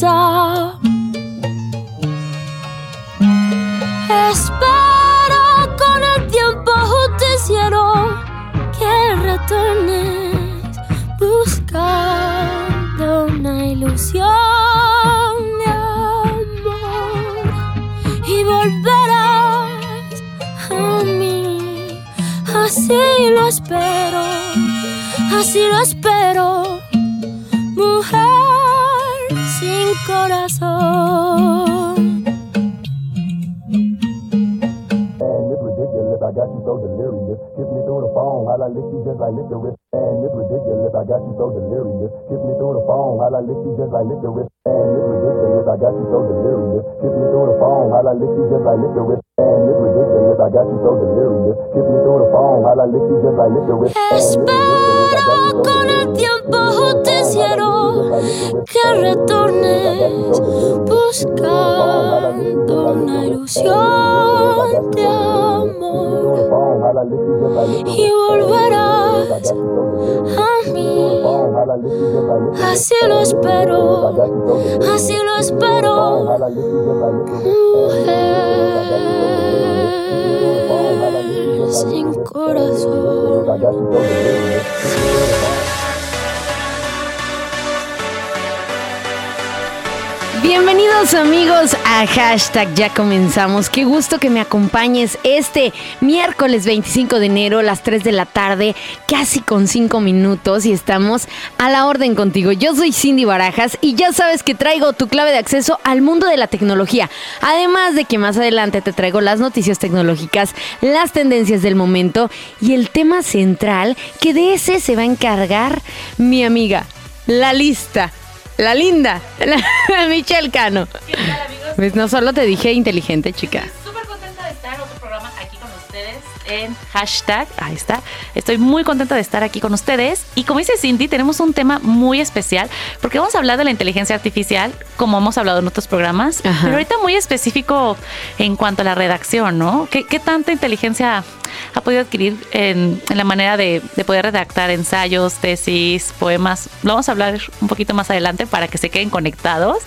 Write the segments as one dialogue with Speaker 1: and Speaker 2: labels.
Speaker 1: Bajeza. Espero con el tiempo justiciero que retornes buscando una ilusión de amor y volverás a mí. Así lo espero, así lo espero, corazón.
Speaker 2: And it's ridiculous, I got you so delirious. Kiss me through the phone while I lick you just like licorice. And it's ridiculous, I got you so delirious. Kiss me through the phone while I lick you just like licorice. And it's ridiculous, I got you so delirious. Kiss me through the phone while I lick you just like licorice. And it's ridiculous, I got you so delirious. Kiss me through the phone while I lick you just like licorice. And it's ridiculous, I got you so
Speaker 1: Con el tiempo justiciero que retornes buscando una ilusión de amor y volverás a mí. Así lo espero, así lo espero, mujer sin corazón.
Speaker 3: Bienvenidos amigos a hashtag ya comenzamos. Qué gusto que me acompañes este miércoles 25 de enero, las 3 de la tarde, casi con 5 minutos y estamos a la orden contigo. Yo soy Cindy Barajas y ya sabes que traigo tu clave de acceso al mundo de la tecnología. Además de que más adelante te traigo las noticias tecnológicas, las tendencias del momento y el tema central que de ese se va a encargar mi amiga, la lista. La linda, la, Michelle Cano. Pues no solo te dije inteligente, chica.
Speaker 4: En hashtag. Ahí está. Estoy muy contenta de estar aquí con ustedes. Y como dice Cindy, tenemos un tema muy especial porque vamos a hablar de la inteligencia artificial, como hemos hablado en otros programas,
Speaker 3: Ajá.
Speaker 4: pero ahorita muy específico en cuanto a la redacción, ¿no? ¿Qué, qué tanta inteligencia ha podido adquirir en, en la manera de, de poder redactar ensayos, tesis, poemas? Lo vamos a hablar un poquito más adelante para que se queden conectados.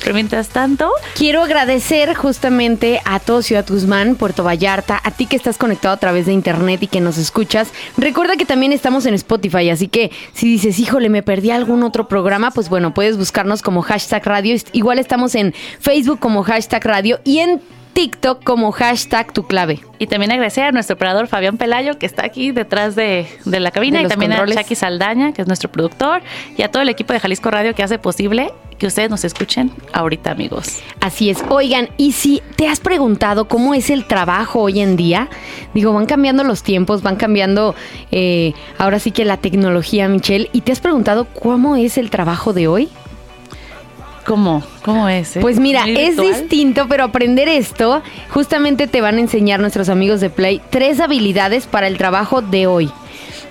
Speaker 4: Pero mientras tanto,
Speaker 3: Quiero agradecer justamente a todo Ciudad Guzmán, Puerto Vallarta, a ti que estás conectado a través de internet y que nos escuchas. Recuerda que también estamos en Spotify, así que si dices, híjole, me perdí algún otro programa, pues bueno, puedes buscarnos como hashtag radio. Igual estamos en Facebook como hashtag radio y en TikTok como hashtag tu clave.
Speaker 4: Y también agradecer a nuestro operador Fabián Pelayo, que está aquí detrás de, de la cabina,
Speaker 3: De
Speaker 4: y también
Speaker 3: controles.
Speaker 4: a Chucky Saldaña, que es nuestro productor, y a todo el equipo de Jalisco Radio que hace posible que ustedes nos escuchen ahorita, amigos.
Speaker 3: Así es. Oigan, y si te has preguntado cómo es el trabajo hoy en día, digo, van cambiando los tiempos, van cambiando eh, ahora sí que la tecnología, Michelle, y te has preguntado cómo es el trabajo de hoy.
Speaker 4: ¿Cómo? ¿Cómo es? eh?
Speaker 3: Pues mira,
Speaker 4: ¿Muy
Speaker 3: es distinto, pero aprender esto, justamente te van a enseñar nuestros amigos de Play tres habilidades para el trabajo de hoy.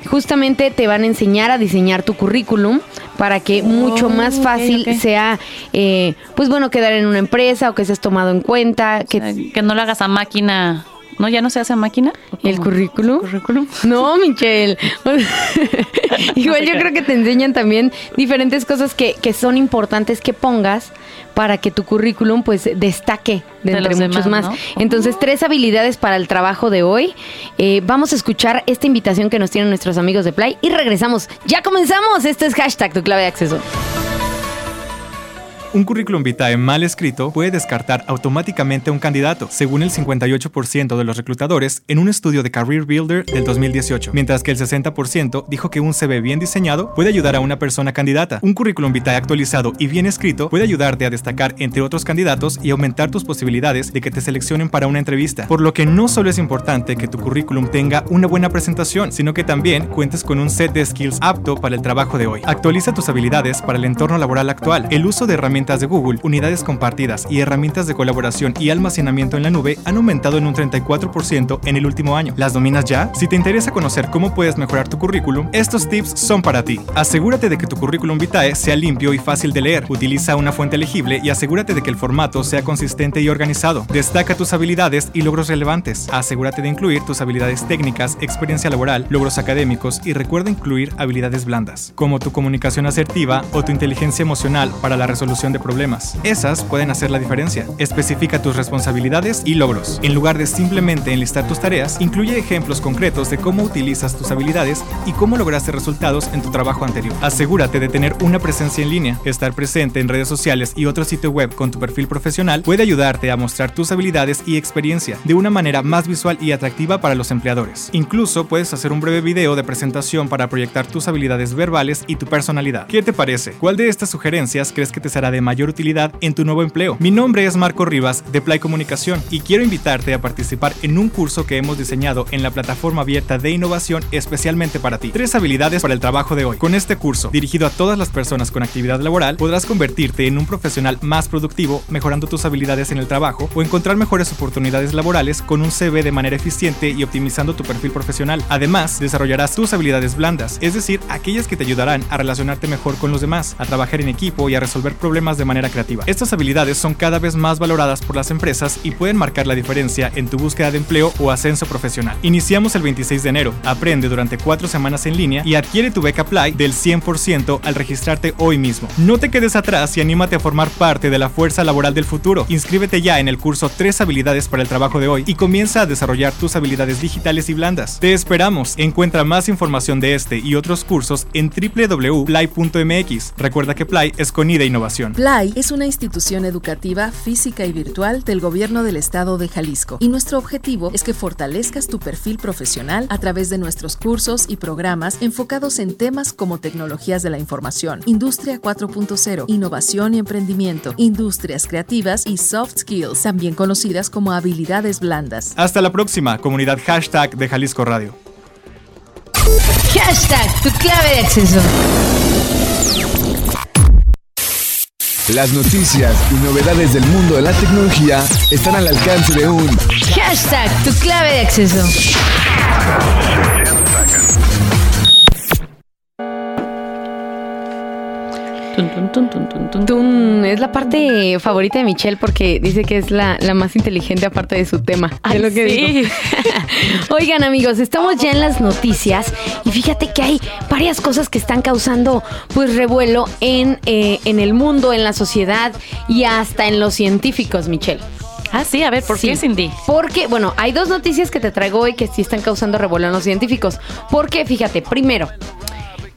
Speaker 3: Justamente te van a enseñar a diseñar tu currículum para que mucho más
Speaker 4: ok,
Speaker 3: fácil sea, eh, pues bueno, quedar en una empresa o que seas tomado en cuenta. Que,
Speaker 4: Que no lo hagas a máquina. ¿No? ¿Ya no se hace a máquina? ¿O
Speaker 3: ¿El currículum?
Speaker 4: ¿Currículum?
Speaker 3: No, Michelle. Igual yo creo que te enseñan también diferentes cosas que, que son importantes que pongas para que tu currículum pues destaque de,
Speaker 4: De
Speaker 3: entre muchos
Speaker 4: demás,
Speaker 3: más.
Speaker 4: ¿no?
Speaker 3: Entonces, tres habilidades para el trabajo de hoy. Eh, vamos a escuchar esta invitación que nos tienen nuestros amigos de Play y regresamos. Ya comenzamos. Este es hashtag tu clave de acceso.
Speaker 5: Un currículum vitae mal escrito puede descartar automáticamente a un candidato, según el 58% de los reclutadores en un estudio de Career Builder del 2018, mientras que el 60% dijo que un CV bien diseñado puede ayudar a una persona candidata. Un currículum vitae actualizado y bien escrito puede ayudarte a destacar entre otros candidatos y aumentar tus posibilidades de que te seleccionen para una entrevista. Por lo que no solo es importante que tu currículum tenga una buena presentación, sino que también cuentes con un set de skills apto para el trabajo de hoy. Actualiza tus habilidades para el entorno laboral actual. El uso de herramientas de Google, unidades compartidas y herramientas de colaboración y almacenamiento en la nube han aumentado en un 34% en el último año. ¿Las dominas ya? Si te interesa conocer cómo puedes mejorar tu currículum, estos tips son para ti. Asegúrate de que tu currículum vitae sea limpio y fácil de leer. Utiliza una fuente legible y asegúrate de que el formato sea consistente y organizado. Destaca tus habilidades y logros relevantes. Asegúrate de incluir tus habilidades técnicas, experiencia laboral, logros académicos y recuerda incluir habilidades blandas, como tu comunicación asertiva o tu inteligencia emocional para la resolución de problemas. Esas pueden hacer la diferencia. Especifica tus responsabilidades y logros. En lugar de simplemente enlistar tus tareas, incluye ejemplos concretos de cómo utilizas tus habilidades y cómo lograste resultados en tu trabajo anterior. Asegúrate de tener una presencia en línea. Estar presente en redes sociales y otro sitio web con tu perfil profesional puede ayudarte a mostrar tus habilidades y experiencia de una manera más visual y atractiva para los empleadores. Incluso puedes hacer un breve video de presentación para proyectar tus habilidades verbales y tu personalidad. ¿Qué te parece? ¿Cuál de estas sugerencias crees que te será de mayor utilidad en tu nuevo empleo? Mi nombre es Marco Rivas de Play Comunicación y quiero invitarte a participar en un curso que hemos diseñado en la plataforma abierta de innovación especialmente para ti. Tres habilidades para el trabajo de hoy. Con este curso, dirigido a todas las personas con actividad laboral, podrás convertirte en un profesional más productivo, mejorando tus habilidades en el trabajo o encontrar mejores oportunidades laborales con un CV de manera eficiente y optimizando tu perfil profesional. Además, desarrollarás tus habilidades blandas, es decir, aquellas que te ayudarán a relacionarte mejor con los demás, a trabajar en equipo y a resolver problemas de manera creativa. Estas habilidades son cada vez más valoradas por las empresas y pueden marcar la diferencia en tu búsqueda de empleo o ascenso profesional. Iniciamos el 26 de enero. Aprende durante cuatro semanas en línea y adquiere tu beca Play del 100% al registrarte hoy mismo. No te quedes atrás y anímate a formar parte de la fuerza laboral del futuro. Inscríbete ya en el curso 3 habilidades para el trabajo de hoy y comienza a desarrollar tus habilidades digitales y blandas. Te esperamos. Encuentra más información de este y otros cursos en www.play.mx. Recuerda que Play es con ida innovación.
Speaker 6: Play es una institución educativa física y virtual del gobierno del estado de Jalisco y nuestro objetivo es que fortalezcas tu perfil profesional a través de nuestros cursos y programas enfocados en temas como tecnologías de la información, industria 4.0, innovación y emprendimiento, industrias creativas y soft skills, también conocidas como habilidades blandas.
Speaker 5: Hasta la próxima, comunidad hashtag de Jalisco Radio.
Speaker 3: Hashtag tu clave de acceso.
Speaker 7: Las noticias y novedades del mundo de la tecnología están al alcance de un
Speaker 3: Hashtag tu clave de acceso.
Speaker 4: Tun. Tun,
Speaker 3: es la parte favorita de Michelle porque dice que es la, la más inteligente aparte de su tema.
Speaker 4: Ay,
Speaker 3: es lo que
Speaker 4: sí.
Speaker 3: digo. Oigan amigos, estamos ya en las noticias y fíjate que hay varias cosas que están causando pues revuelo en, eh, en el mundo, en la sociedad y hasta en los científicos, Michelle.
Speaker 4: Ah, sí, a ver, ¿por
Speaker 3: Sí.
Speaker 4: qué, Cindy?
Speaker 3: Porque, bueno, hay dos noticias que te traigo hoy que sí están causando revuelo en los científicos. Porque, fíjate, primero,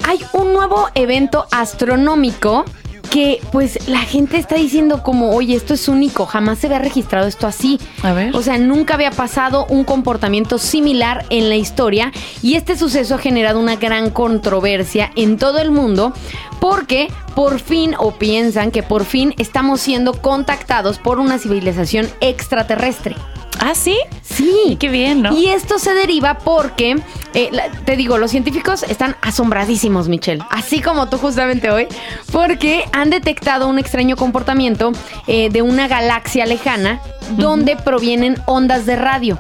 Speaker 3: hay un nuevo evento astronómico que pues la gente está diciendo como, oye, esto es único, jamás se había registrado esto así.
Speaker 4: A ver.
Speaker 3: O sea, nunca había pasado un comportamiento similar en la historia y este suceso ha generado una gran controversia en todo el mundo porque por fin, o piensan que por fin estamos siendo contactados por una civilización extraterrestre.
Speaker 4: Ah, sí.
Speaker 3: Sí.
Speaker 4: Qué bien, ¿no?
Speaker 3: Y esto se deriva porque, eh, la- te digo, los científicos están asombradísimos, Michelle, así como tú justamente hoy, porque han detectado un extraño comportamiento eh, de una galaxia lejana donde provienen ondas de radio.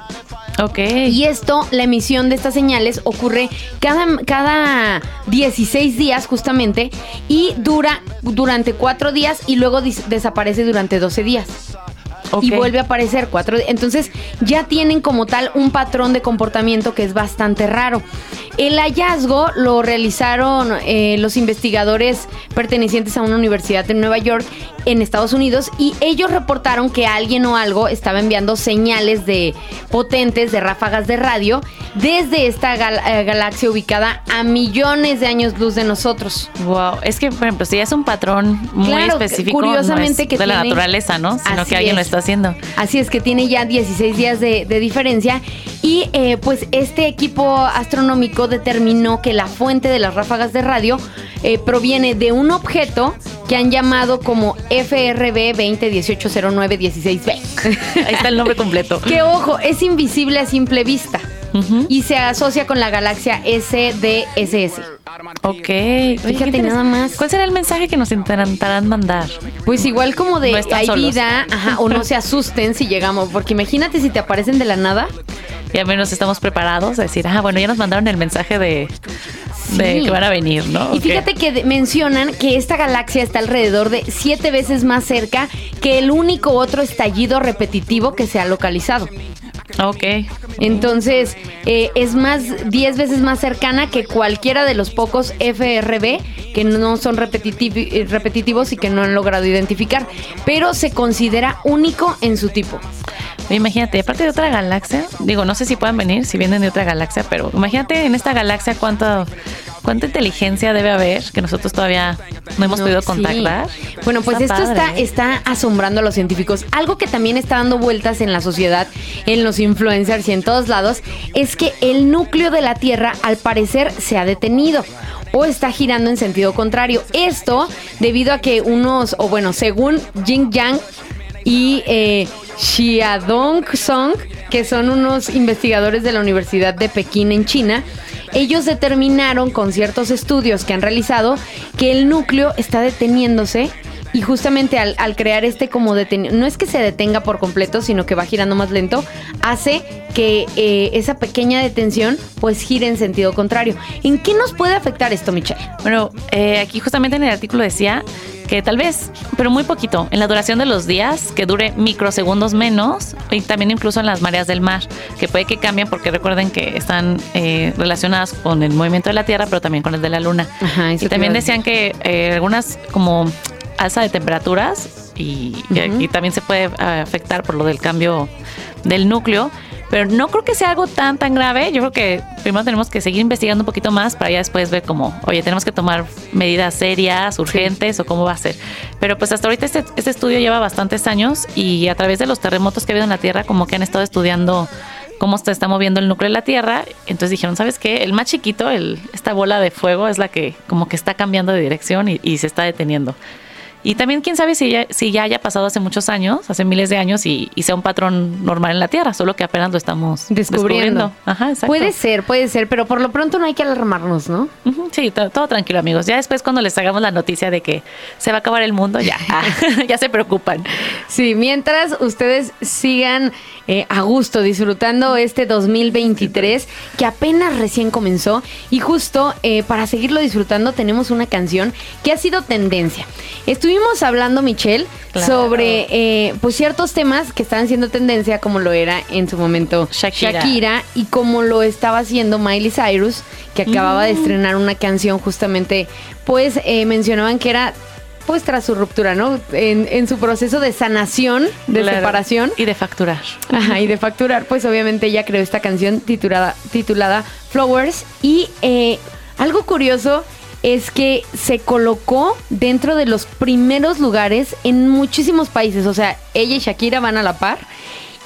Speaker 4: Ok.
Speaker 3: Y esto, la emisión de estas señales ocurre cada, cada 16 días justamente y dura durante 4 días y luego desaparece durante 12 días. Y vuelve a aparecer cuatro días. Entonces ya tienen como tal un patrón de comportamiento que es bastante raro. El hallazgo lo realizaron eh, los investigadores pertenecientes a una universidad en Nueva York, en Estados Unidos, y ellos reportaron que alguien o algo estaba enviando señales de potentes de ráfagas de radio desde esta gal- eh, galaxia ubicada a millones de años luz de nosotros.
Speaker 4: Wow, es que, por ejemplo, si es un patrón muy
Speaker 3: Claro,
Speaker 4: específico,
Speaker 3: curiosamente
Speaker 4: no es
Speaker 3: que
Speaker 4: de la naturaleza, ¿no? Sino que alguien lo
Speaker 3: es.
Speaker 4: está haciendo.
Speaker 3: Así es que tiene ya 16 días de, de diferencia y eh, pues este equipo astronómico determinó que la fuente de las ráfagas de radio eh, proviene de un objeto que han llamado como FRB 20180916B.
Speaker 4: Ahí está el nombre completo.
Speaker 3: que ojo, es invisible a simple vista y se asocia con la galaxia SDSS.
Speaker 4: Ok. Oye,
Speaker 3: Fíjate nada más.
Speaker 4: ¿Cuál será el mensaje que nos intentarán mandar?
Speaker 3: Pues igual como de
Speaker 4: No
Speaker 3: hay
Speaker 4: solos.
Speaker 3: vida, ajá, o no se asusten si llegamos, porque imagínate si te aparecen de la nada.
Speaker 4: Y al menos estamos preparados a decir, ah, bueno, ya nos mandaron el mensaje de, de
Speaker 3: Sí.
Speaker 4: que van a venir, ¿no?
Speaker 3: Y fíjate que mencionan que esta galaxia está alrededor de siete veces más cerca que el único otro estallido repetitivo que se ha localizado.
Speaker 4: Ok.
Speaker 3: Entonces, eh, es más, 10 veces más cercana que cualquiera de los pocos FRB que no son eh, repetitivos y que no han logrado identificar, pero se considera único en su tipo.
Speaker 4: Imagínate, aparte de otra galaxia, digo, no sé si puedan venir, si vienen de otra galaxia, pero imagínate en esta galaxia cuánta, cuánta inteligencia debe haber que nosotros todavía no hemos
Speaker 3: No,
Speaker 4: podido
Speaker 3: sí.
Speaker 4: contactar.
Speaker 3: Bueno, pues
Speaker 4: Está
Speaker 3: esto está asombrando a los científicos. Algo que también está dando vueltas en la sociedad, en los influencers y en todos lados, es que el núcleo de la Tierra al parecer se ha detenido o está girando en sentido contrario. Esto debido a que unos, o bueno, según Jing Yang y eh, Xiaodong Song, que son unos investigadores de la Universidad de Pekín en China, ellos determinaron con ciertos estudios que han realizado que el núcleo está deteniéndose y justamente al, al crear este como detenido, no es que se detenga por completo, sino que va girando más lento, hace que eh, esa pequeña detención pues gire en sentido contrario. ¿En qué nos puede afectar esto, Michelle?
Speaker 4: Bueno, eh, aquí justamente en el artículo decía que tal vez, pero muy poquito, en la duración de los días, que dure microsegundos menos, y también incluso en las mareas del mar, que puede que cambien porque recuerden que están eh, relacionadas con el movimiento de la Tierra, pero también con el de la Luna.
Speaker 3: Ajá,
Speaker 4: y también decían que eh, algunas como alza de temperaturas y, y aquí también se puede eh, afectar por lo del cambio del núcleo. Pero no creo que sea algo tan, tan grave. Yo creo que primero tenemos que seguir investigando un poquito más para ya después ver cómo, oye, tenemos que tomar medidas serias, urgentes o cómo va a ser. Pero pues hasta ahorita este, este estudio lleva bastantes años y a través de los terremotos que ha habido en la Tierra, como que han estado estudiando cómo se está moviendo el núcleo de la Tierra. Entonces dijeron, ¿sabes qué? El más chiquito, el, esta bola de fuego, es la que como que está cambiando de dirección y, y se está deteniendo. Y también quién sabe si ya, si ya haya pasado hace muchos años, hace miles de años, y, y sea un patrón normal en la Tierra, solo que apenas lo estamos
Speaker 3: Descubriendo.
Speaker 4: descubriendo. Ajá, exacto.
Speaker 3: Puede ser, puede ser, pero por lo pronto no hay que alarmarnos, ¿no?
Speaker 4: Sí, to- todo tranquilo, amigos. Ya después cuando les hagamos la noticia de que se va a acabar el mundo, ya, ah, ya se preocupan.
Speaker 3: Sí, mientras ustedes sigan eh, a gusto disfrutando este 2023 que apenas recién comenzó y justo eh, para seguirlo disfrutando tenemos una canción que ha sido tendencia. Estuvimos hablando, Michelle,
Speaker 4: Claro.
Speaker 3: sobre eh, pues ciertos temas que estaban siendo tendencia como lo era en su momento
Speaker 4: Shakira.
Speaker 3: Shakira y como lo estaba haciendo Miley Cyrus que acababa de estrenar una canción justamente pues eh, mencionaban que era pues tras su ruptura, ¿no? En, en su proceso de sanación, de
Speaker 4: Claro.
Speaker 3: separación.
Speaker 4: Y de facturar.
Speaker 3: Ajá, y de facturar, pues obviamente ella creó esta canción titulada, titulada Flowers. Y eh, algo curioso es que se colocó dentro de los primeros lugares en muchísimos países. O sea, ella y Shakira van a la par.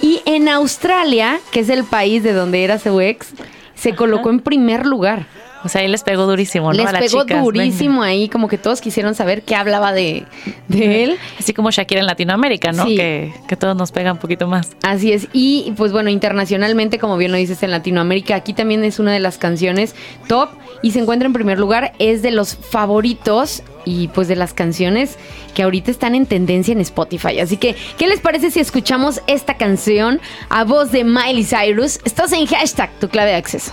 Speaker 3: Y en Australia, que es el país de donde era su ex, se colocó en primer lugar.
Speaker 4: O sea, ahí les pegó durísimo, ¿no?
Speaker 3: Les
Speaker 4: a las
Speaker 3: pegó
Speaker 4: chicas,
Speaker 3: durísimo ahí, como que todos quisieron saber qué hablaba de, de él.
Speaker 4: Así como Shakira en Latinoamérica, ¿no?
Speaker 3: Sí.
Speaker 4: Que, que todos nos pega un poquito más.
Speaker 3: Así es. Y pues bueno, internacionalmente, como bien lo dices en Latinoamérica, aquí también es una de las canciones top y se encuentra en primer lugar. Es de los favoritos y pues de las canciones que ahorita están en tendencia en Spotify. Así que, ¿qué les parece si escuchamos esta canción a voz de Miley Cyrus? Estás en hashtag tu clave de acceso.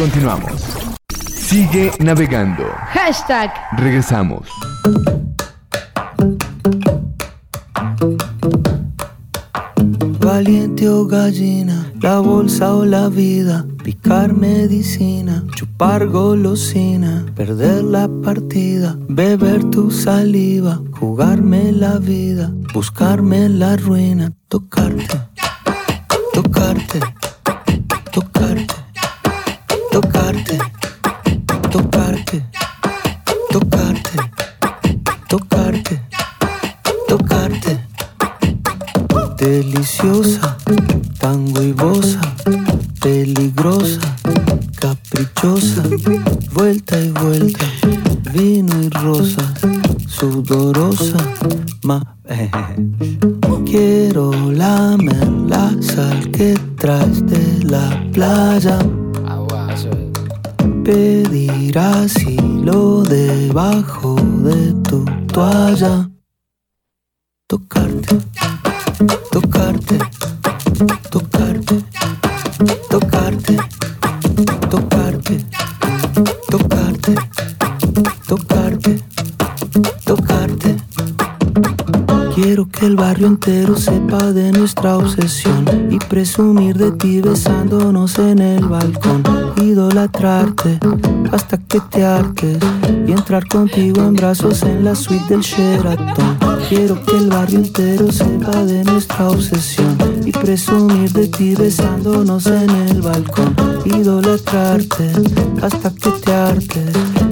Speaker 7: Continuamos. Sigue navegando.
Speaker 3: hashtag.
Speaker 7: Regresamos.
Speaker 8: Valiente o gallina, la bolsa o la vida, picar medicina, chupar golosina, perder la partida, beber tu saliva, jugarme la vida, buscarme la ruina, tocarte, tocarte, tocarte, Deliciosa, tan huevosa, peligrosa, caprichosa, vuelta y vuelta, de nuestra obsesión y presumir de ti besándonos en el balcón. Idolatrarte hasta que te hartes y entrar contigo en brazos en la suite del Sheraton. Quiero que el barrio entero sepa de nuestra obsesión y presumir de ti besándonos en el balcón. Idolatrarte hasta que te hartes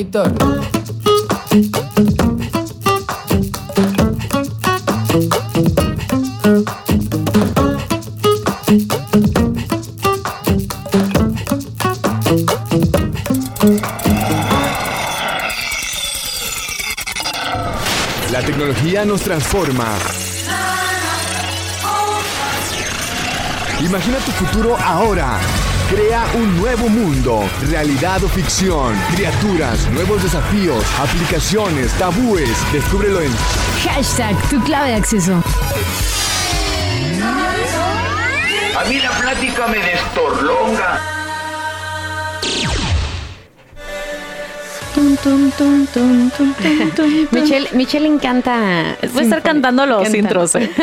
Speaker 9: Víctor.
Speaker 7: La tecnología nos transforma. Imagina tu futuro ahora. Crea un nuevo mundo, realidad o ficción, criaturas, nuevos desafíos, aplicaciones, tabúes. Descúbrelo en
Speaker 3: Hashtag tu clave de acceso.
Speaker 10: A mí la plática me destorlonga.
Speaker 3: Michelle, Michelle encanta.
Speaker 4: Voy a estar cantando los
Speaker 3: Canta.
Speaker 4: intros. eh.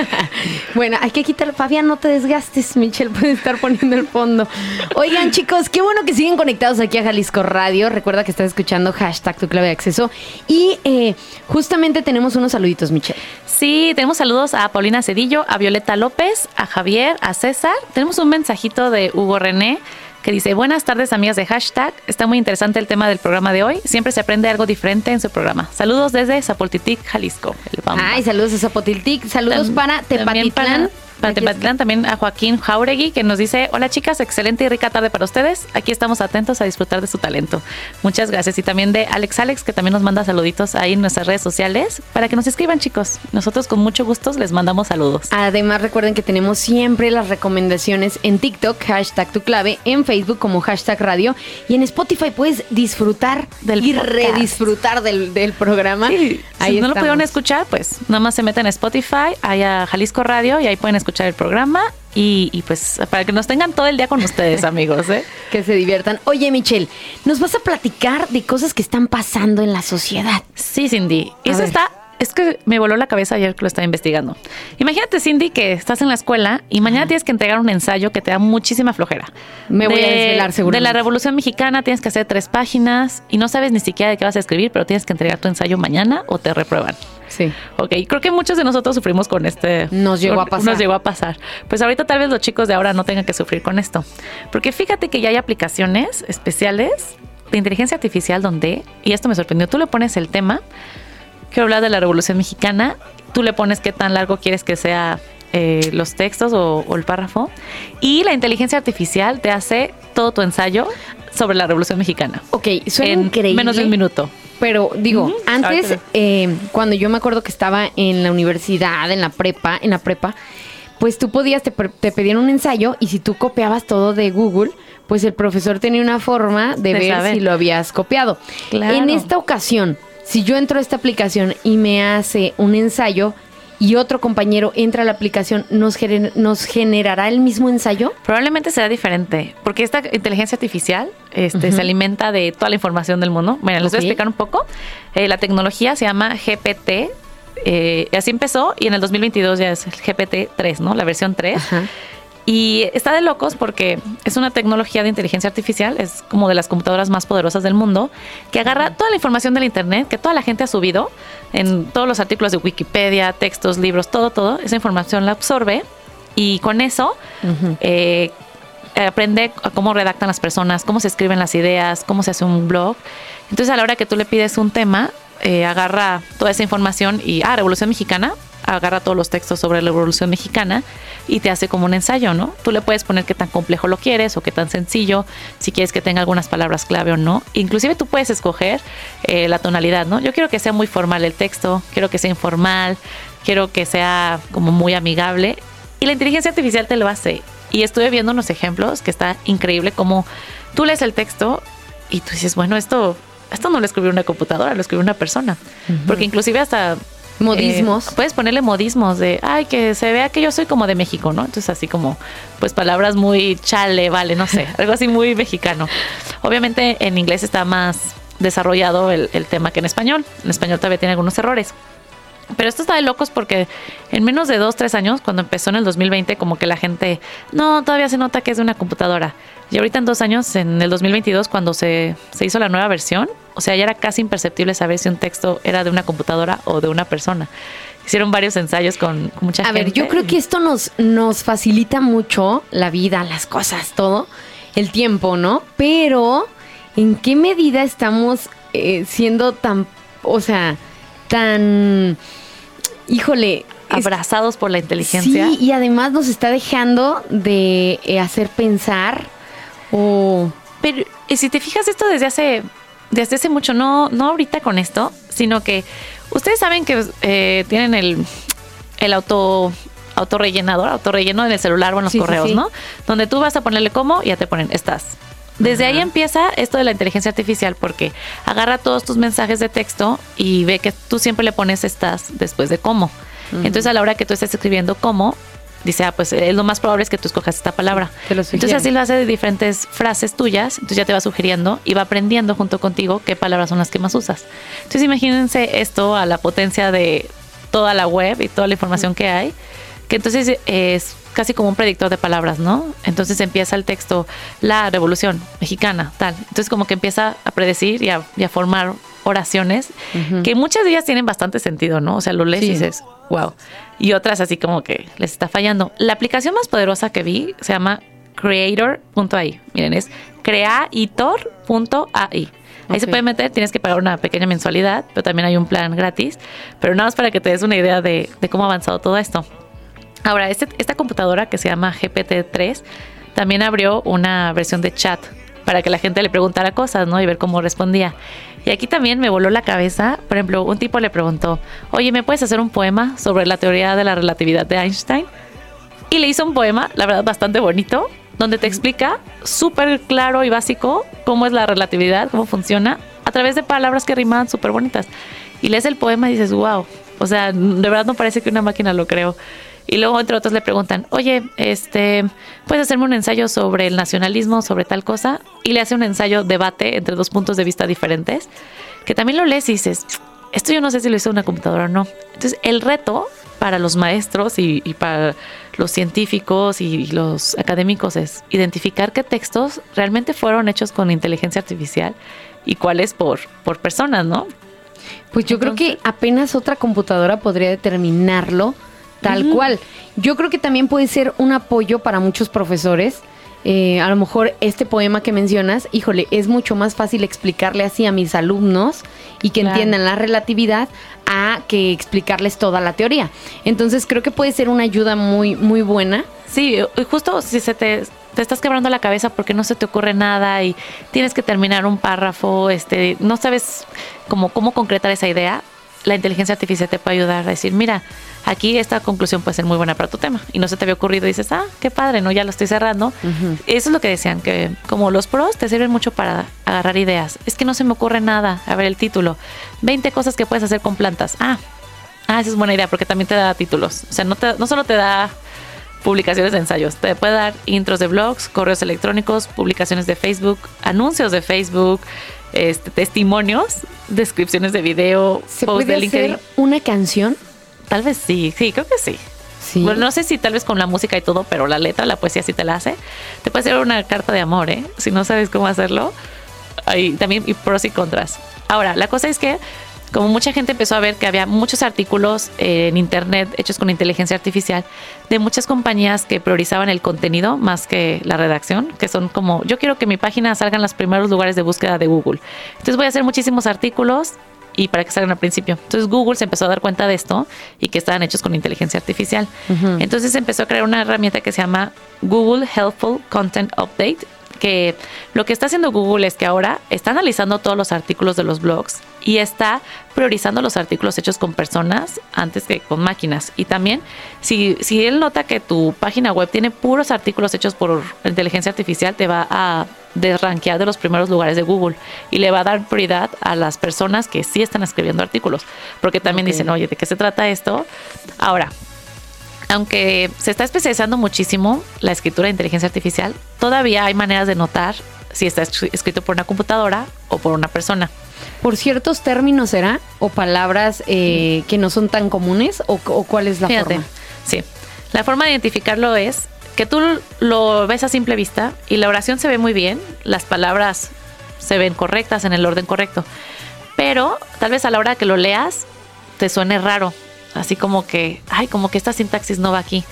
Speaker 3: Bueno, hay que quitar. Fabián, no te desgastes. Michelle puede estar poniendo el fondo. Oigan, chicos, qué bueno que siguen conectados aquí a Jalisco Radio. Recuerda que estás escuchando hashtag tu clave de acceso. Y eh, justamente tenemos unos saluditos, Michelle.
Speaker 4: Sí, tenemos saludos a Paulina Cedillo, a Violeta López, a Javier, a César. Tenemos un mensajito de Hugo René que dice, buenas tardes amigas de hashtag, está muy interesante el tema del programa de hoy, siempre se aprende algo diferente en su programa. Saludos desde Zapoltitic, Jalisco. El.
Speaker 3: Ay, saludos a Zapotiltic. Saludos
Speaker 4: Tam-
Speaker 3: para Tepatitlán.
Speaker 4: Para
Speaker 3: Aquí
Speaker 4: Tepatitlán también a Joaquín Jauregui que nos dice, hola chicas, excelente y rica tarde para ustedes. Aquí estamos atentos a disfrutar de su talento. Muchas gracias. Y también de Alex Alex que también nos manda saluditos ahí en nuestras redes sociales para que nos escriban chicos. Nosotros con mucho gusto les mandamos saludos.
Speaker 3: Además, recuerden que tenemos siempre las recomendaciones en TikTok, hashtag tu clave, en Facebook como hashtag radio y en Spotify puedes disfrutar
Speaker 4: Del
Speaker 3: y redisfrutar del, del programa.
Speaker 4: Sí,
Speaker 3: Ahí
Speaker 4: si no lo pudieron escuchar, pues nada más se meten a Spotify, ahí a Jalisco Radio y ahí pueden escuchar el programa y, y, pues para que nos tengan todo el día con ustedes, amigos. ¿eh?
Speaker 3: Que se diviertan. Oye, Michelle, nos vas a platicar de cosas que están pasando en la sociedad.
Speaker 4: Sí, Cindy.
Speaker 3: A
Speaker 4: eso
Speaker 3: ver.
Speaker 4: está. Es que me voló la cabeza ayer que lo estaba investigando. Imagínate, Cindy, que estás en la escuela y mañana tienes que entregar un ensayo que te da muchísima flojera.
Speaker 3: Me voy a desvelar,
Speaker 4: De
Speaker 3: seguramente.
Speaker 4: la Revolución Mexicana tienes que hacer tres páginas y no sabes ni siquiera de qué vas a escribir, pero tienes que entregar tu ensayo mañana o te reprueban.
Speaker 3: Sí.
Speaker 4: Ok, creo que muchos de nosotros sufrimos con este.
Speaker 3: Nos llegó a pasar.
Speaker 4: Nos llegó a pasar. Pues ahorita tal vez los chicos de ahora no tengan que sufrir con esto. Porque fíjate que ya hay aplicaciones especiales de inteligencia artificial donde, y esto me sorprendió, tú le pones el tema, quiero hablar de la Revolución Mexicana, tú le pones qué tan largo quieres que sea eh, los textos o, o el párrafo, y la inteligencia artificial te hace todo tu ensayo sobre la Revolución Mexicana.
Speaker 3: Ok, suena
Speaker 4: en
Speaker 3: increíble.
Speaker 4: menos de un minuto.
Speaker 3: Pero digo, antes, eh, cuando yo me acuerdo que estaba en la universidad, en la prepa, en la prepa, pues tú podías, te, te pedían un ensayo y si tú copiabas todo de Google, pues el profesor tenía una forma de,
Speaker 4: De
Speaker 3: ver
Speaker 4: saber.
Speaker 3: si lo habías copiado.
Speaker 4: Claro.
Speaker 3: En esta ocasión, si yo entro a esta aplicación y me hace un ensayo y otro compañero entra a la aplicación, ¿nos, gener- nos generará el mismo ensayo?
Speaker 4: Probablemente será diferente, porque esta inteligencia artificial este, se alimenta de toda la información del mundo. Bueno, les voy a explicar un poco. Eh, la tecnología se llama GPT. eh, así empezó y en el 2022 ya es el GPT-3, ¿no? La versión 3. Y está de locos porque es una tecnología de inteligencia artificial, es como de las computadoras más poderosas del mundo, que agarra toda la información del Internet que toda la gente ha subido en todos los artículos de Wikipedia, textos, libros, todo, todo. Esa información la absorbe y con eso eh, aprende a cómo redactan las personas, cómo se escriben las ideas, cómo se hace un blog. Entonces a la hora que tú le pides un tema, eh, agarra toda esa información y, ah, Revolución Mexicana, agarra todos los textos sobre la Revolución Mexicana y te hace como un ensayo, ¿no? Tú le puedes poner qué tan complejo lo quieres o qué tan sencillo, si quieres que tenga algunas palabras clave o no. Inclusive tú puedes escoger eh, la tonalidad, ¿no? Yo quiero que sea muy formal el texto, quiero que sea informal, quiero que sea como muy amigable y la inteligencia artificial te lo hace. Y estuve viendo unos ejemplos que está increíble como tú lees el texto y tú dices, bueno, esto, esto no lo escribió una computadora, lo escribió una persona. Porque inclusive hasta...
Speaker 3: Modismos.
Speaker 4: eh, puedes ponerle modismos de, ay, que se vea que yo soy como de México, ¿no? Entonces así como, pues palabras muy chale, vale, no sé, algo así muy mexicano. Obviamente en inglés está más desarrollado el, el tema que en español. En español todavía tiene algunos errores. Pero esto está de locos porque en menos de dos, tres años, cuando empezó en el 2020, como que la gente, no, todavía se nota que es de una computadora. Y ahorita en dos años, en el 2022, cuando se, se hizo la nueva versión, o sea, ya era casi imperceptible saber si un texto era de una computadora o de una persona. Hicieron varios ensayos con, mucha
Speaker 3: A
Speaker 4: gente.
Speaker 3: ver, yo creo que esto nos, nos facilita mucho la vida, las cosas, todo, el tiempo, ¿no? Pero, ¿en qué medida estamos eh, siendo tan, o sea, tan, híjole,
Speaker 4: abrazados por la inteligencia.
Speaker 3: Sí, y además nos está dejando de eh, hacer pensar o...
Speaker 4: Pero eh, si te fijas esto desde hace, desde hace mucho, no, no ahorita con esto, sino que ustedes saben que eh, tienen el, el auto autorrellenador, autorrelleno en el celular o en los
Speaker 3: Sí,
Speaker 4: correos,
Speaker 3: sí.
Speaker 4: ¿no? Donde tú vas a ponerle cómo y ya te ponen estás. Desde ahí empieza esto de la inteligencia artificial porque agarra todos tus mensajes de texto y ve que tú siempre le pones estás después de cómo. Entonces a la hora que tú estés escribiendo cómo, dice, ah, pues eh, lo más probable es que tú escojas esta palabra. Entonces así lo hace de diferentes frases tuyas, entonces ya te va sugiriendo y va aprendiendo junto contigo qué palabras son las que más usas. Entonces imagínense esto a la potencia de toda la web y toda la información que hay, que entonces es casi como un predictor de palabras, ¿no? Entonces empieza el texto, la revolución mexicana, tal. Entonces como que empieza a predecir y a, y a formar oraciones que muchas de ellas tienen bastante sentido, ¿no? O sea, lo lees y dices, wow. Y otras así como que les está fallando. La aplicación más poderosa que vi se llama creator.ai. Miren, es creaitor.ai. Ahí se puede meter, tienes que pagar una pequeña mensualidad, pero también hay un plan gratis. Pero nada más para que te des una idea de, de cómo ha avanzado todo esto. Ahora, este- esta computadora que se llama GPT-3 también abrió una versión de chat para que la gente le preguntara cosas, ¿no? Y ver cómo respondía. Y aquí también me voló la cabeza. Por ejemplo, un tipo le preguntó, oye, ¿me puedes hacer un poema sobre la teoría de la relatividad de Einstein? Y le hizo un poema, la verdad, bastante bonito, donde te explica súper claro y básico cómo es la relatividad, cómo funciona, a través de palabras que riman súper bonitas. Y lees el poema y dices, wow, o sea, de verdad no parece que una máquina lo creó. Y luego, entre otros, le preguntan, oye, este, ¿puedes hacerme un ensayo sobre el nacionalismo, sobre tal cosa? Y le hace un ensayo debate entre dos puntos de vista diferentes, que también lo lees y dices, esto yo no sé si lo hizo una computadora o no. Entonces, el reto para los maestros y, y para los científicos y los académicos es identificar qué textos realmente fueron hechos con inteligencia artificial y cuáles por, por personas, ¿no?
Speaker 3: Pues yo creo que apenas otra computadora podría determinarlo tal cual. Yo creo que también puede ser un apoyo para muchos profesores. Eh, a lo mejor este poema que mencionas, híjole, es mucho más fácil explicarle así a mis alumnos y que
Speaker 4: Claro.
Speaker 3: entiendan la relatividad a que explicarles toda la teoría. Entonces creo que puede ser una ayuda muy, muy buena.
Speaker 4: Sí, y justo si se te, te estás quebrando la cabeza porque no se te ocurre nada y tienes que terminar un párrafo, este, no sabes cómo, cómo concretar esa idea, la inteligencia artificial te puede ayudar a decir, mira, aquí esta conclusión puede ser muy buena para tu tema. Y no se te había ocurrido y dices, ah, qué padre, ¿no? Ya lo estoy cerrando. Eso es lo que decían, que como los pros te sirven mucho para agarrar ideas. Es que no se me ocurre nada. A ver el título. 20 cosas que puedes hacer con plantas. Ah, ah, esa es buena idea porque también te da títulos. O sea, no, te- no solo te da publicaciones de ensayos. Te puede dar intros de blogs, correos electrónicos, publicaciones de Facebook, anuncios de Facebook, este, testimonios, descripciones de video,
Speaker 3: ¿Se puede
Speaker 4: de LinkedIn.
Speaker 3: hacer una canción?
Speaker 4: Tal vez sí, sí, creo que sí.
Speaker 3: Sí.
Speaker 4: Bueno, no sé si tal vez con la música y todo, pero la letra, la poesía sí te la hace. Te puede hacer una carta de amor, ¿eh? Si no sabes cómo hacerlo. Hay también y pros y contras. Ahora, la cosa es que como mucha gente empezó a ver que había muchos artículos eh, en internet hechos con inteligencia artificial de muchas compañías que priorizaban el contenido más que la redacción, que son como, yo quiero que mi página salga en los primeros lugares de búsqueda de Google. Entonces voy a hacer muchísimos artículos y para que salgan al principio. Entonces Google se empezó a dar cuenta de esto y que estaban hechos con inteligencia artificial. Entonces empezó a crear una herramienta que se llama Google Helpful Content Update, que lo que está haciendo Google es que ahora está analizando todos los artículos de los blogs y está priorizando los artículos hechos con personas antes que con máquinas. Y también, si, si él nota que tu página web tiene puros artículos hechos por inteligencia artificial, te va a desranquear de los primeros lugares de Google y le va a dar prioridad a las personas que sí están escribiendo artículos. Porque también dicen, oye, ¿de qué se trata esto? Ahora, aunque se está especializando muchísimo la escritura de inteligencia artificial, todavía hay maneras de notar si está escrito por una computadora o por una persona.
Speaker 3: ¿Por ciertos términos será? ¿O palabras eh, que no son tan comunes? ¿O, o cuál es la
Speaker 4: Fíjate,
Speaker 3: forma?
Speaker 4: Sí. La forma de identificarlo es que tú lo ves a simple vista y la oración se ve muy bien, las palabras se ven correctas en el orden correcto, pero tal vez a la hora que lo leas te suene raro, así como que, ay, como que esta sintaxis no va aquí,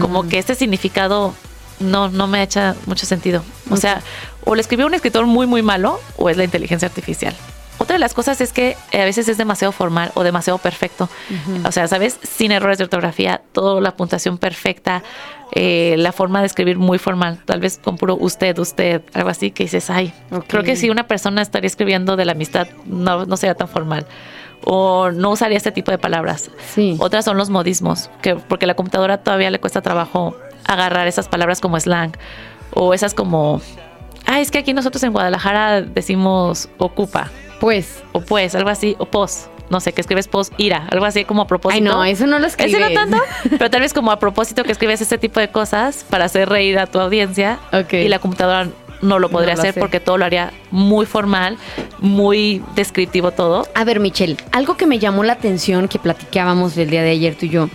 Speaker 4: como
Speaker 3: Mm.
Speaker 4: que este significado no, no me echa mucho sentido. O sea, o lo escribió un escritor muy, muy malo o es la inteligencia artificial. Otra de las cosas es que a veces es demasiado formal o demasiado perfecto. O sea, ¿sabes? Sin errores de ortografía, toda la puntuación perfecta, eh, la forma de escribir muy formal, tal vez con puro usted, usted, algo así que dices, ay, creo que si una persona estaría escribiendo de la amistad, no, no sería tan formal. O no usaría este tipo de palabras. Otras son los modismos, que porque a la computadora todavía le cuesta trabajo agarrar esas palabras como slang o esas como, ah, es que aquí nosotros en Guadalajara decimos ocupa.
Speaker 3: Pues.
Speaker 4: O pues, algo así, o pos. No sé, que escribes pos ira, algo así como a propósito.
Speaker 3: Ay, no, eso no lo escribes.
Speaker 4: Ese no tanto, pero tal vez como a propósito que escribes este tipo de cosas para hacer reír a tu audiencia. Y la computadora no lo podría
Speaker 3: No lo
Speaker 4: hacer
Speaker 3: hace.
Speaker 4: porque todo lo haría muy formal, muy descriptivo todo.
Speaker 3: A ver, Michelle, algo que me llamó la atención que platicábamos el día de ayer tú y yo.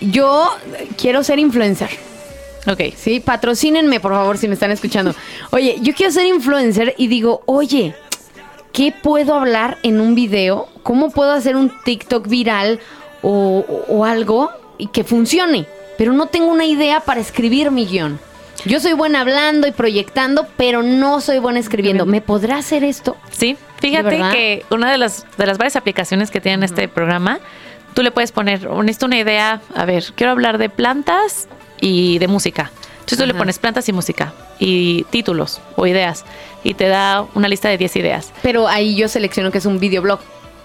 Speaker 3: Yo quiero ser influencer.
Speaker 4: Ok.
Speaker 3: Sí, patrocínenme, por favor, si me están escuchando. Oye, yo quiero ser influencer y digo, oye, ¿qué puedo hablar en un video? ¿Cómo puedo hacer un TikTok viral o, o algo y que funcione? Pero no tengo una idea para escribir mi guion. Yo soy buena hablando y proyectando, pero no soy buena escribiendo. ¿Me podrá hacer esto?
Speaker 4: Sí,
Speaker 3: ¿De
Speaker 4: fíjate que una de las, de las varias aplicaciones que tienen este programa, tú le puedes poner, necesito una idea, a ver, quiero hablar de plantas y de música. Entonces tú le pones plantas y música y títulos o ideas y te da una lista de 10 ideas.
Speaker 3: Pero ahí yo selecciono que es un videoblog.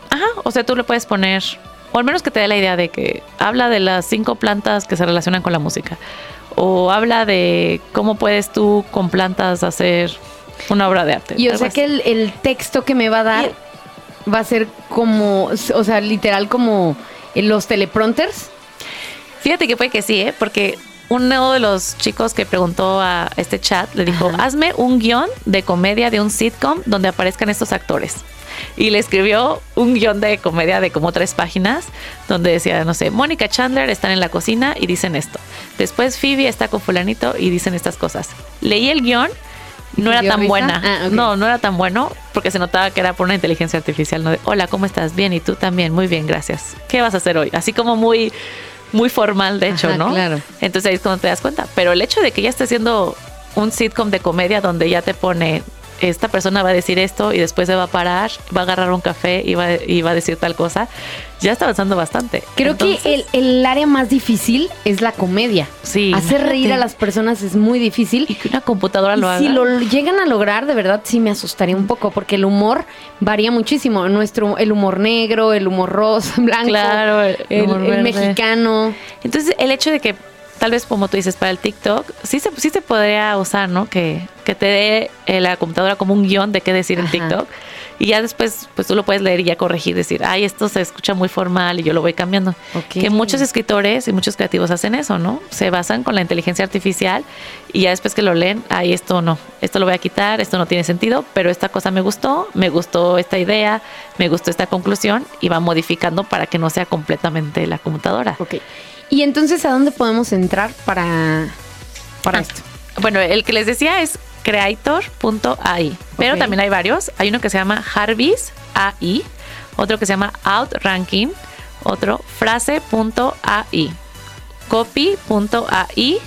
Speaker 4: Ajá, o sea, tú le puedes poner, o al menos que te dé la idea de que habla de las cinco plantas que se relacionan con la música. O habla de cómo puedes tú con plantas hacer una obra de arte.
Speaker 3: Y o sea
Speaker 4: así.
Speaker 3: que el, el texto que me va a dar va a ser como, o sea, literal como los teleprompters.
Speaker 4: Fíjate que puede que sí, ¿eh? Porque uno de los chicos que preguntó a este chat le dijo, hazme un guion de comedia de un sitcom donde aparezcan estos actores. Y le escribió un guion de comedia de como tres páginas donde decía, no sé, Mónica Chandler están en la cocina y dicen esto. Después Phoebe está con fulanito y dicen estas cosas. Leí el guion, no era tan
Speaker 3: risa?
Speaker 4: buena.
Speaker 3: Ah.
Speaker 4: No, no era tan bueno porque se notaba que era por una inteligencia artificial. ¿no? De, Hola, ¿cómo estás? Bien, y tú también. Muy bien, gracias. ¿Qué vas a hacer hoy? Así como muy, muy formal, de hecho,
Speaker 3: Ajá,
Speaker 4: ¿no?
Speaker 3: claro.
Speaker 4: Entonces ahí es cuando te das cuenta. Pero el hecho de que ya esté haciendo un sitcom de comedia donde ya te pone esta persona va a decir esto y después se va a parar, va a agarrar un café y va, y va a decir tal cosa, ya está avanzando bastante.
Speaker 3: Creo
Speaker 4: Entonces,
Speaker 3: que el, el área más difícil es la comedia.
Speaker 4: Sí,
Speaker 3: Hacer reír a las personas es muy difícil.
Speaker 4: Y que una computadora lo
Speaker 3: si
Speaker 4: haga.
Speaker 3: lo llegan a lograr, de verdad sí me asustaría un poco, porque el humor varía muchísimo. Nuestro, el humor negro, el humor rosa, blanco,
Speaker 4: Claro, el
Speaker 3: el,
Speaker 4: humor
Speaker 3: el mexicano.
Speaker 4: Entonces, el hecho de que, tal vez como tú dices, para el TikTok, sí se, sí se podría usar, ¿no? Que, que te dé eh, la computadora como un guion de qué decir en. TikTok. Y ya después, pues tú lo puedes leer y ya corregir, decir, ay, esto se escucha muy formal y yo lo voy cambiando. Que muchos escritores y muchos creativos hacen eso, ¿no? Se basan con la inteligencia artificial y ya después que lo leen, ay, esto no, esto lo voy a quitar, esto no tiene sentido, pero esta cosa me gustó, me gustó esta idea, me gustó esta conclusión y va modificando para que no sea completamente la computadora.
Speaker 3: Ok. Y entonces, ¿a dónde podemos entrar para, para
Speaker 4: Ah,
Speaker 3: esto?
Speaker 4: Bueno, el que les decía es creator.ai, pero también hay varios. Hay uno que se llama Harvis AI, otro que se llama Outranking, otro frase.ai, copy.ai,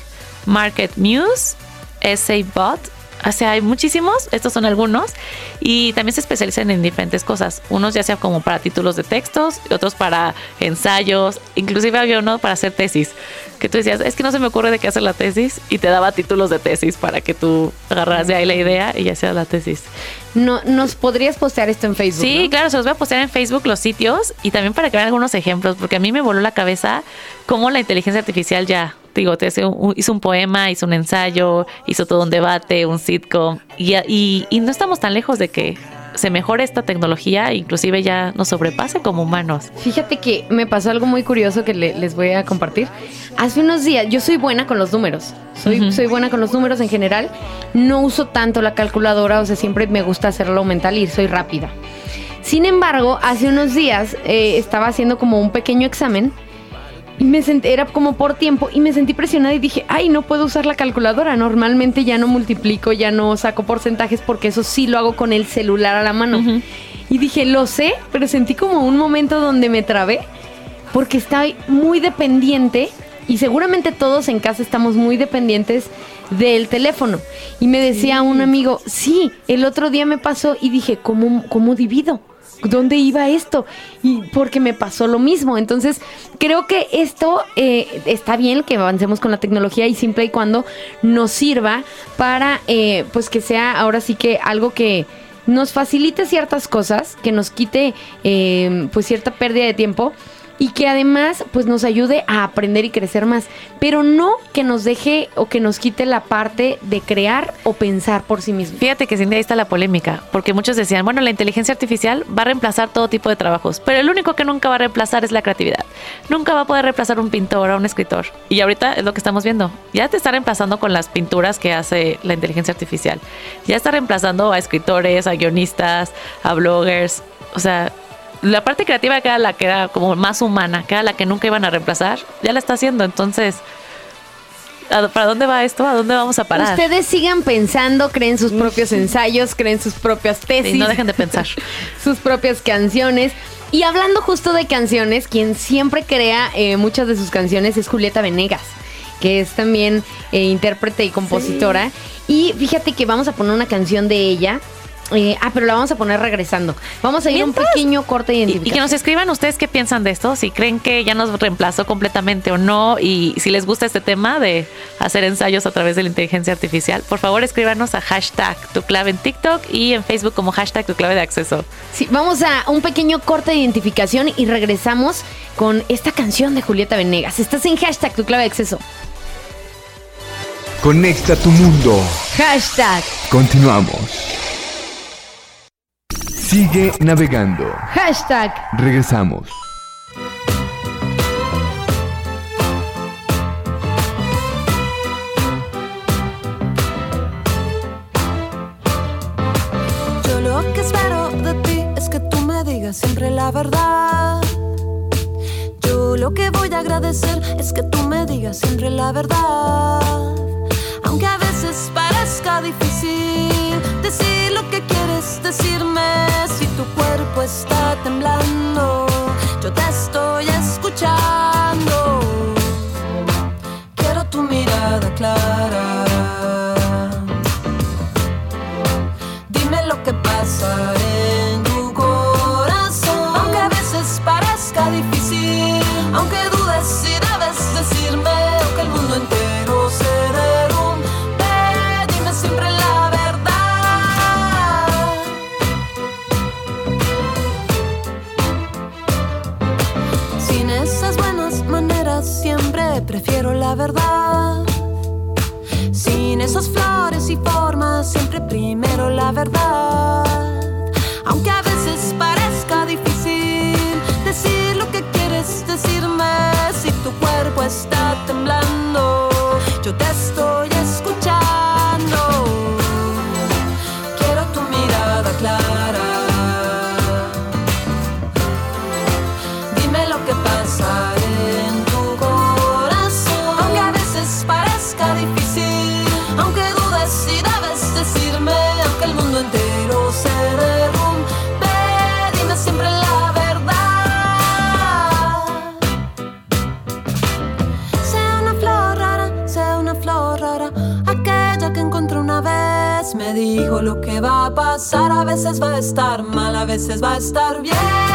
Speaker 4: market muse, essaybot, O sea, hay muchísimos, estos son algunos, y también se especializan en diferentes cosas. Unos ya sea como para títulos de textos, otros para ensayos, inclusive había uno para hacer tesis, que tú decías, es que no se me ocurre de qué hacer la tesis, y te daba títulos de tesis para que tú agarraras de ahí la idea y ya sea la tesis.
Speaker 3: No, ¿Nos podrías postear esto en Facebook?
Speaker 4: Sí,
Speaker 3: no?
Speaker 4: claro, se los voy a postear en Facebook los sitios y también para que vean algunos ejemplos, porque a mí me voló la cabeza cómo la inteligencia artificial ya, digo, te un- hizo un poema, hizo un ensayo, hizo todo un debate, un sitcom, y, y, y no estamos tan lejos de que se mejore esta tecnología, inclusive ya nos sobrepase como humanos.
Speaker 3: Fíjate que me pasó algo muy curioso que le- les voy a compartir. Hace unos días, yo soy buena con los números. Soy, soy buena con los números en general. No uso tanto la calculadora, o sea, siempre me gusta hacerlo mental y soy rápida. Sin embargo, hace unos días eh, estaba haciendo como un pequeño examen y me sent- era como por tiempo y me sentí presionada y dije, ay, no puedo usar la calculadora. Normalmente ya no multiplico, ya no saco porcentajes porque eso sí lo hago con el celular a la mano. Y dije, lo sé, pero sentí como un momento donde me trabé porque estoy muy dependiente y seguramente todos en casa estamos muy dependientes del teléfono. Y me decía un amigo, sí, el otro día me pasó y dije, ¿cómo, cómo divido? ¿Dónde iba esto? Y porque me pasó lo mismo. Entonces, creo que esto eh, está bien que avancemos con la tecnología y siempre y cuando nos sirva para, eh, pues que sea ahora sí que algo que nos facilite ciertas cosas, que nos quite eh, pues cierta pérdida de tiempo y que además pues nos ayude a aprender y crecer más, pero no que nos deje o que nos quite la parte de crear o pensar por sí mismo.
Speaker 4: Fíjate que sin ahí está la polémica, porque muchos decían, bueno, la inteligencia artificial va a reemplazar todo tipo de trabajos, pero el único que nunca va a reemplazar es la creatividad. Nunca va a poder reemplazar un pintor o un escritor. Y ahorita es lo que estamos viendo. Ya te está reemplazando con las pinturas que hace la inteligencia artificial. Ya está reemplazando a escritores, a guionistas, a bloggers. O sea, la parte creativa que era la que era como más humana, que era la que nunca iban a reemplazar, ya la está haciendo. Entonces, ¿a- ¿para dónde va esto? ¿A dónde vamos a parar?
Speaker 3: Ustedes sigan pensando, creen sus propios ensayos, creen sus propias tesis.
Speaker 4: Sí, no dejen de pensar.
Speaker 3: sus propias canciones. Y hablando justo de canciones, quien siempre crea eh, muchas de sus canciones es Julieta Venegas, que es también eh, intérprete y compositora. Y fíjate que vamos a poner una canción de ella. Eh, ah, pero la vamos a poner regresando. Vamos a ir a un pequeño corte de
Speaker 4: Y, y que nos escriban ustedes qué piensan de esto, si creen que ya nos reemplazó completamente o no, y si les gusta este tema de hacer ensayos a través de la inteligencia artificial, por favor escríbanos a hashtag tu clave en TikTok y en Facebook como hashtag tu clave de acceso.
Speaker 3: Sí, vamos a un pequeño corte de identificación y regresamos con esta canción de Julieta Venegas. Estás en hashtag tu clave de acceso.
Speaker 7: Conecta tu mundo.
Speaker 3: Hashtag,
Speaker 7: Continuamos. Sigue navegando.
Speaker 3: hashtag.
Speaker 7: Regresamos.
Speaker 11: Yo lo que espero de ti es que tú me digas siempre la verdad. Yo lo que voy a agradecer es que tú me digas siempre la verdad. Aunque a parezca difícil decir lo que quieres decirme, si tu cuerpo está temblando, yo te estoy escuchando. Quiero tu mirada clara. Dime lo que pasa la verdad. Sin esas flores y formas, siempre primero la verdad. Aunque a veces parezca difícil decir lo que quieres decirme, si tu cuerpo está temblando, yo te estoy pasar. A veces va a estar mal, a veces va a estar bien.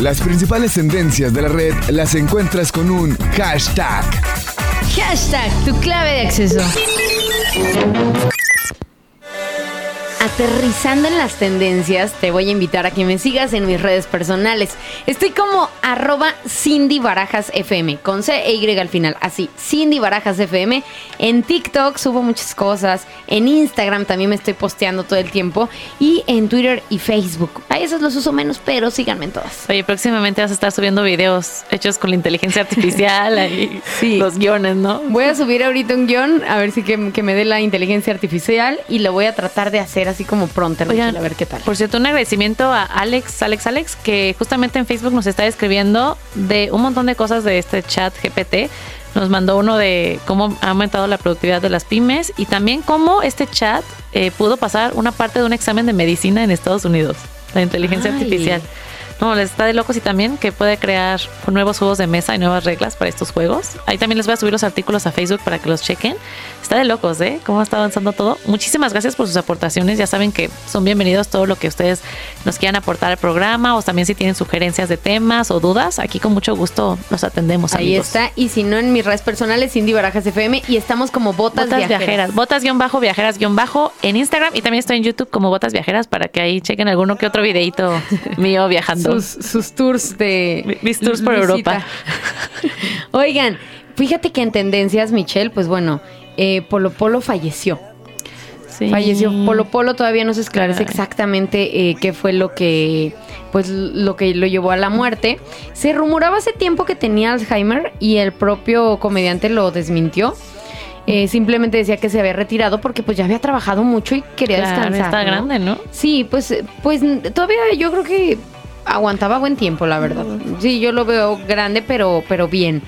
Speaker 7: Las principales tendencias de la red las encuentras con un hashtag.
Speaker 3: Hashtag tu clave de acceso. Aterrizando en las tendencias, te voy a invitar a que me sigas en mis redes personales. Estoy como arroba Cindy Barajas FM, con C e Y al final, así, Cindy Barajas FM. En TikTok subo muchas cosas, en Instagram también me estoy posteando todo el tiempo y en Twitter y Facebook. A esos los uso menos, pero síganme en todas.
Speaker 4: Oye, próximamente vas a estar subiendo videos hechos con la inteligencia artificial, ahí, los guiones, ¿no?
Speaker 3: Voy a subir ahorita un guion, a ver si que, que me dé la inteligencia artificial y lo voy a tratar de hacer así como pronto,
Speaker 4: Oigan,
Speaker 3: a ver qué tal.
Speaker 4: Por cierto, un agradecimiento a Alex, Alex, Alex, que justamente en Facebook nos está escribiendo de un montón de cosas de este chat GPT. Nos mandó uno de cómo ha aumentado la productividad de las pymes y también cómo este chat eh, pudo pasar una parte de un examen de medicina en Estados Unidos, la inteligencia
Speaker 3: Ay.
Speaker 4: artificial. No, les está de locos y también que puede crear nuevos juegos de mesa y nuevas reglas para estos juegos. Ahí también les voy a subir los artículos a Facebook para que los chequen. Está de locos, ¿eh? Cómo está avanzando todo. Muchísimas gracias por sus aportaciones. Ya saben que son bienvenidos todo lo que ustedes nos quieran aportar al programa o también si tienen sugerencias de temas o dudas, aquí con mucho gusto los atendemos.
Speaker 3: Ahí
Speaker 4: amigos.
Speaker 3: está. Y si no, en mis redes personales, Cindy Barajas FM. Y estamos como Botas,
Speaker 4: Botas
Speaker 3: Viajeras.
Speaker 4: viajeras. Botas guion bajo, viajeras guion bajo en Instagram y también estoy en YouTube como Botas Viajeras para que ahí chequen alguno que otro videito mío viajando.
Speaker 3: Sus, sus tours de.
Speaker 4: Mis tours por
Speaker 3: visita.
Speaker 4: Europa.
Speaker 3: Oigan, fíjate que en tendencias, Michelle, pues bueno, eh, Polo Polo falleció.
Speaker 4: Sí.
Speaker 3: Falleció Polo Polo, todavía no se esclarece
Speaker 4: Caray.
Speaker 3: exactamente eh, qué fue lo que pues lo que lo llevó a la muerte. Se rumoraba hace tiempo que tenía Alzheimer y el propio comediante lo desmintió. Eh, simplemente decía que se había retirado porque pues ya había trabajado mucho y quería
Speaker 4: Claro,
Speaker 3: descansar.
Speaker 4: está
Speaker 3: ¿no?
Speaker 4: grande, ¿no?
Speaker 3: Sí, pues, pues todavía yo creo que aguantaba buen tiempo, la verdad. Sí, yo lo veo grande, pero, pero bien.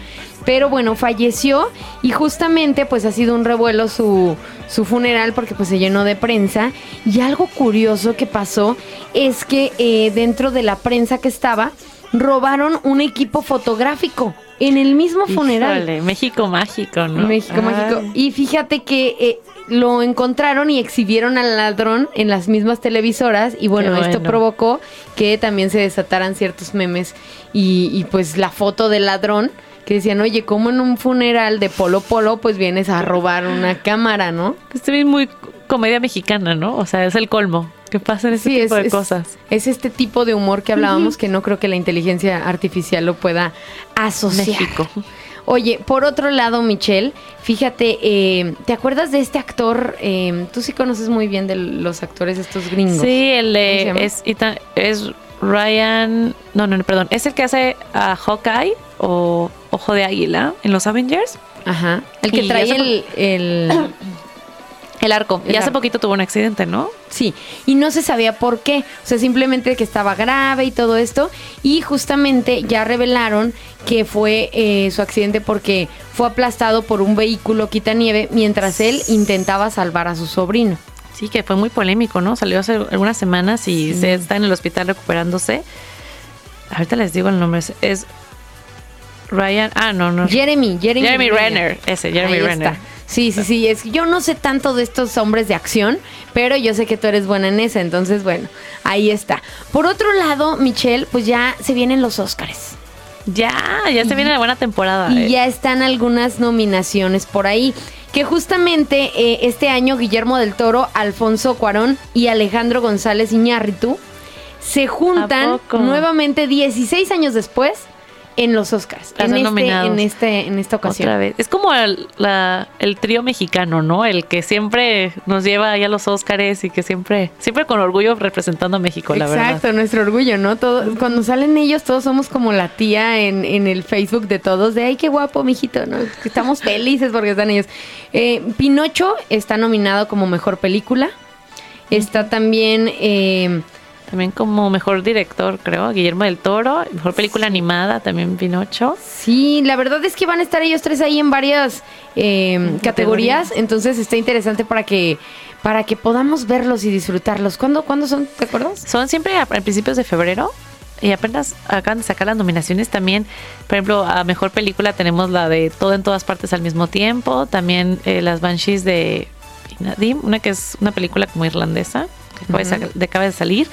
Speaker 3: Pero bueno, falleció y justamente pues ha sido un revuelo su, su funeral porque pues se llenó de prensa. Y algo curioso que pasó es que eh, dentro de la prensa que estaba, robaron un equipo fotográfico en el mismo funeral.
Speaker 4: Híjole, México mágico, ¿no?
Speaker 3: México
Speaker 4: Ay.
Speaker 3: Mágico. Y fíjate que eh, lo encontraron y exhibieron al ladrón en las mismas televisoras y bueno, esto provocó que también se desataran ciertos memes y, y, pues la foto del ladrón que decían, oye, como en un funeral de Polo Polo pues vienes a robar una cámara, ¿no?
Speaker 4: Esto es muy comedia mexicana, ¿no? O sea, es el colmo. Que pasen ese tipo de cosas.
Speaker 3: Es este tipo de humor que hablábamos que no creo que la inteligencia artificial lo pueda asociar.
Speaker 4: México.
Speaker 3: Oye, por otro lado, Michelle, fíjate, eh, ¿te acuerdas de este actor? Eh, tú sí conoces muy bien de los actores estos gringos.
Speaker 4: Sí, el de es, es Ryan, no, no, no, perdón, es el que hace a Hawkeye o Ojo de Águila en los Avengers.
Speaker 3: Ajá. El que
Speaker 4: Y
Speaker 3: trae el, El
Speaker 4: arco.
Speaker 3: El
Speaker 4: y hace
Speaker 3: arco.
Speaker 4: poquito tuvo un accidente, ¿no?
Speaker 3: Sí, y no se sabía por qué. O sea, simplemente que estaba grave y todo esto. Y justamente ya revelaron que fue eh, su accidente porque fue aplastado por un vehículo quitanieve mientras él intentaba salvar a su sobrino.
Speaker 4: Sí, que fue muy polémico, ¿no? Salió hace algunas semanas y
Speaker 3: Sí.
Speaker 4: se está en el hospital recuperándose. Ahorita les digo el nombre. es- Es Ryan, ah, no, no.
Speaker 3: Jeremy, Jeremy,
Speaker 4: Jeremy Renner, ese, Jeremy
Speaker 3: Ahí
Speaker 4: Renner.
Speaker 3: está. Sí, sí, sí. Es que yo no sé tanto de estos hombres de acción, pero yo sé que tú eres buena en esa. Entonces, bueno, ahí está. Por otro lado, Michelle, pues ya se vienen los Óscares.
Speaker 4: Ya, ya se viene la buena temporada.
Speaker 3: Y
Speaker 4: eh.
Speaker 3: ya están algunas nominaciones por ahí. Que justamente eh, este año Guillermo del Toro, Alfonso Cuarón y Alejandro González Iñárritu se juntan nuevamente 16 años después en los Oscars. En este, en este, en esta ocasión.
Speaker 4: Otra vez. Es como el, la- el trío mexicano, ¿no? El que siempre nos lleva ahí a los Óscares y que siempre, siempre con orgullo representando a México, la verdad.
Speaker 3: Exacto, nuestro orgullo, ¿no? Todo, cuando salen ellos, todos somos como la tía en, en el Facebook de todos, de ay, qué guapo, mijito, ¿no? Estamos felices porque están ellos. Eh, Pinocho está nominado como mejor película. Está también. eh,
Speaker 4: También como mejor director, creo, Guillermo del Toro. Mejor película animada, también Pinocho.
Speaker 3: sí, la verdad es que van a estar ellos tres ahí en varias eh, categorías. Entonces está interesante para que para que podamos verlos y disfrutarlos. ¿Cuándo, ¿cuándo son? ¿Te acuerdas?
Speaker 4: Son siempre a, a principios de febrero. Y apenas acaban de sacar las nominaciones también. Por ejemplo, a mejor película tenemos la de Todo en todas partes al mismo tiempo. También eh, las Banshees de Inadim, una que es una película como irlandesa, que acaba, de acaba de salir.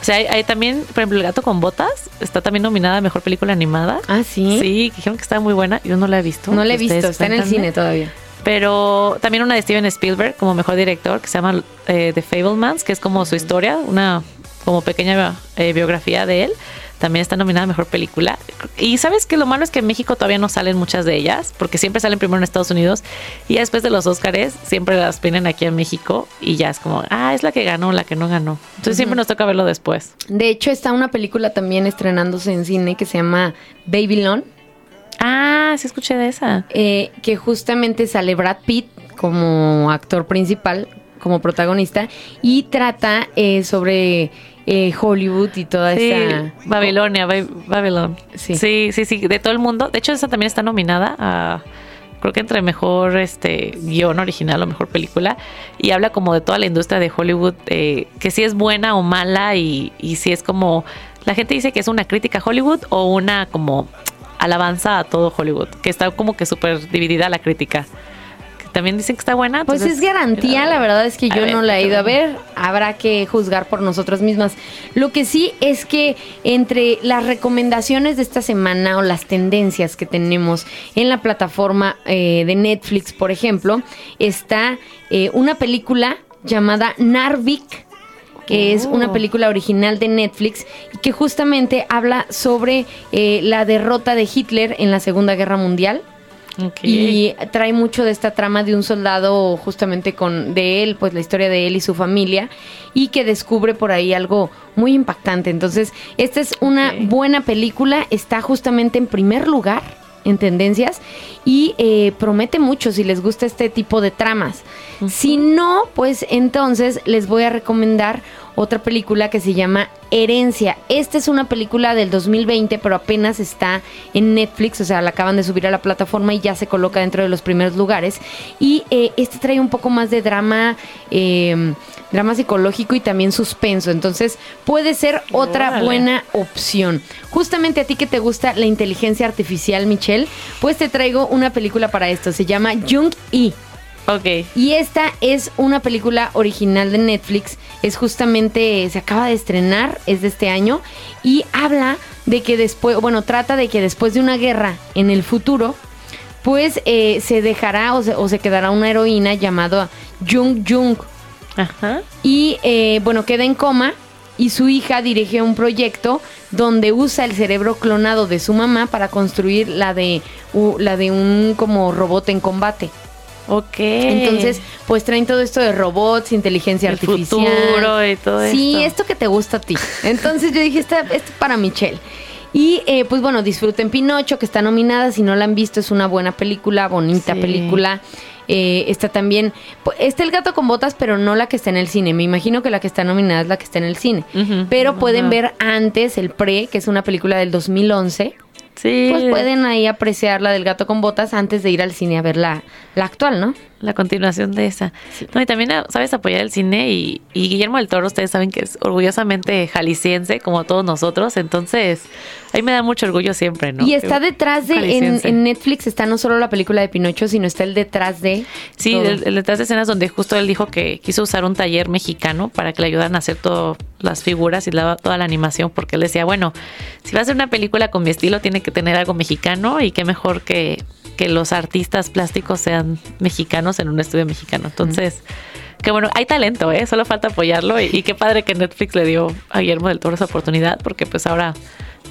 Speaker 4: O sea, hay, hay también, por ejemplo, El gato con botas está también nominada a mejor película animada.
Speaker 3: Ah, sí.
Speaker 4: Sí, dijeron que está muy buena. Yo no la he visto.
Speaker 3: No la he visto, está en el cine todavía.
Speaker 4: Pero también una de Steven Spielberg como mejor director que se llama eh, The Fablemans, que es como su historia, una como pequeña eh, biografía de él. También está nominada a mejor película. Y sabes que lo malo es que en México todavía no salen muchas de ellas, porque siempre salen primero en Estados Unidos y ya después de los Óscares siempre las vienen aquí en México y ya es como, ah, es la que ganó, la que no ganó. Entonces siempre nos toca verlo después.
Speaker 3: De hecho, está una película también estrenándose en cine que se llama Babylon.
Speaker 4: Ah, sí escuché de esa.
Speaker 3: eh, que justamente sale Brad Pitt como actor principal, como protagonista, y trata eh, sobre eh, Hollywood y toda
Speaker 4: Sí,
Speaker 3: esta...
Speaker 4: Babilonia, Ba- Babylon.
Speaker 3: Sí.
Speaker 4: sí, sí, sí, de todo el mundo. De hecho, esa también está nominada a, creo que entre mejor este guion original o mejor película. Y habla como de toda la industria de Hollywood, eh, que si es buena o mala y, y si es como, la gente dice que es una crítica a Hollywood o una como alabanza a todo Hollywood, que está como que súper dividida la crítica. También dicen que está buena.
Speaker 3: Pues es garantía, la verdad es que yo
Speaker 4: ver,
Speaker 3: no la he ido a ver, habrá que juzgar por nosotras mismas. Lo que sí es que entre las recomendaciones de esta semana o las tendencias que tenemos en la plataforma eh, de Netflix, por ejemplo, está eh, una película llamada Narvik que es una
Speaker 4: Oh.
Speaker 3: película original de Netflix y que justamente habla sobre eh, la derrota de Hitler en la Segunda Guerra Mundial.
Speaker 4: Ok.
Speaker 3: Y trae mucho de esta trama de un soldado justamente con de él, pues la historia de él y su familia y que descubre por ahí algo muy impactante. Entonces, esta es una buena película, está justamente en primer lugar en tendencias y eh, promete mucho si les gusta este tipo de tramas. Si no, pues entonces les voy a recomendar otra película que se llama Herencia. Esta es una película del 2020, pero apenas está en Netflix, o sea, la acaban de subir a la plataforma y ya se coloca dentro de los primeros lugares. Y eh, este trae un poco más de drama, eh, drama psicológico y también suspenso. Entonces puede ser otra
Speaker 4: Órale.
Speaker 3: buena opción. Justamente a ti que te gusta la inteligencia artificial, Michelle, pues te traigo una película para esto. Se llama Jung E.
Speaker 4: Ok.
Speaker 3: Y esta es una película original de Netflix. Es justamente, se acaba de estrenar, es de este año. Y habla de que después, bueno, trata de que después de una guerra en el futuro, pues eh, se dejará o se, o se quedará una heroína llamada Jung Jung.
Speaker 4: Ajá.
Speaker 3: Y eh, bueno, queda en coma y su hija dirige un proyecto donde usa el cerebro clonado de su mamá para construir la de, u- la de un como robot en combate.
Speaker 4: Ok.
Speaker 3: Entonces, pues traen todo esto de robots, inteligencia
Speaker 4: El
Speaker 3: artificial.
Speaker 4: futuro y todo
Speaker 3: Sí,
Speaker 4: esto.
Speaker 3: esto que te gusta a ti. Entonces yo dije, esta, esto es para Michelle. Y eh, pues bueno, disfruten Pinocho, que está nominada. Si no la han visto, es una buena película, bonita
Speaker 4: Sí.
Speaker 3: película. Eh, está también, pu- está el gato con botas, pero no la que está en el cine. Me imagino que la que está nominada es la que está en el cine. Pero pueden ver antes el pre, que es una película del 2011.
Speaker 4: Sí.
Speaker 3: Pues pueden ahí apreciar la del gato con botas antes de ir al cine a ver la, la actual, ¿no?
Speaker 4: la continuación de esa. No, y también sabes apoyar el cine y, y Guillermo del Toro, ustedes saben que es orgullosamente jalisciense, como todos nosotros, entonces ahí me da mucho orgullo siempre, ¿no?
Speaker 3: Y está detrás de, en, Netflix está no solo la película de Pinocho, sino está el detrás de.
Speaker 4: Sí, el, el detrás de escenas donde justo él dijo que quiso usar un taller mexicano para que le ayudaran a hacer todas las figuras y la- toda la animación, porque él decía, bueno, si va a hacer una película con mi estilo, tiene que tener algo mexicano y qué mejor que, que los artistas plásticos sean mexicanos en un estudio mexicano. Entonces, que bueno, hay talento, ¿eh? Solo falta apoyarlo y, y qué padre que Netflix le dio a Guillermo del Toro esa oportunidad, porque pues ahora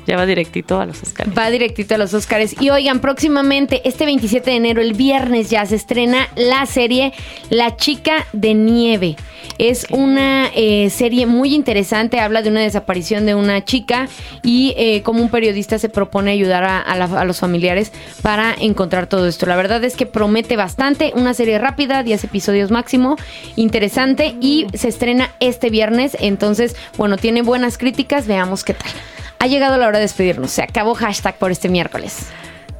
Speaker 4: ya va directito a los Oscars.
Speaker 3: Va directito a los Oscars. Y oigan, próximamente, este 27 de enero, el viernes ya se estrena la serie La Chica de Nieve. Es una eh, serie muy interesante, habla de una desaparición de una chica y eh, como un periodista se propone ayudar a, a la- a los familiares para encontrar todo esto. La verdad es que promete bastante, una serie rápida, 10 episodios máximo, interesante y se estrena este viernes. Entonces, bueno, tiene buenas críticas, veamos qué tal. Ha llegado la hora de despedirnos. Se acabó hashtag por este miércoles.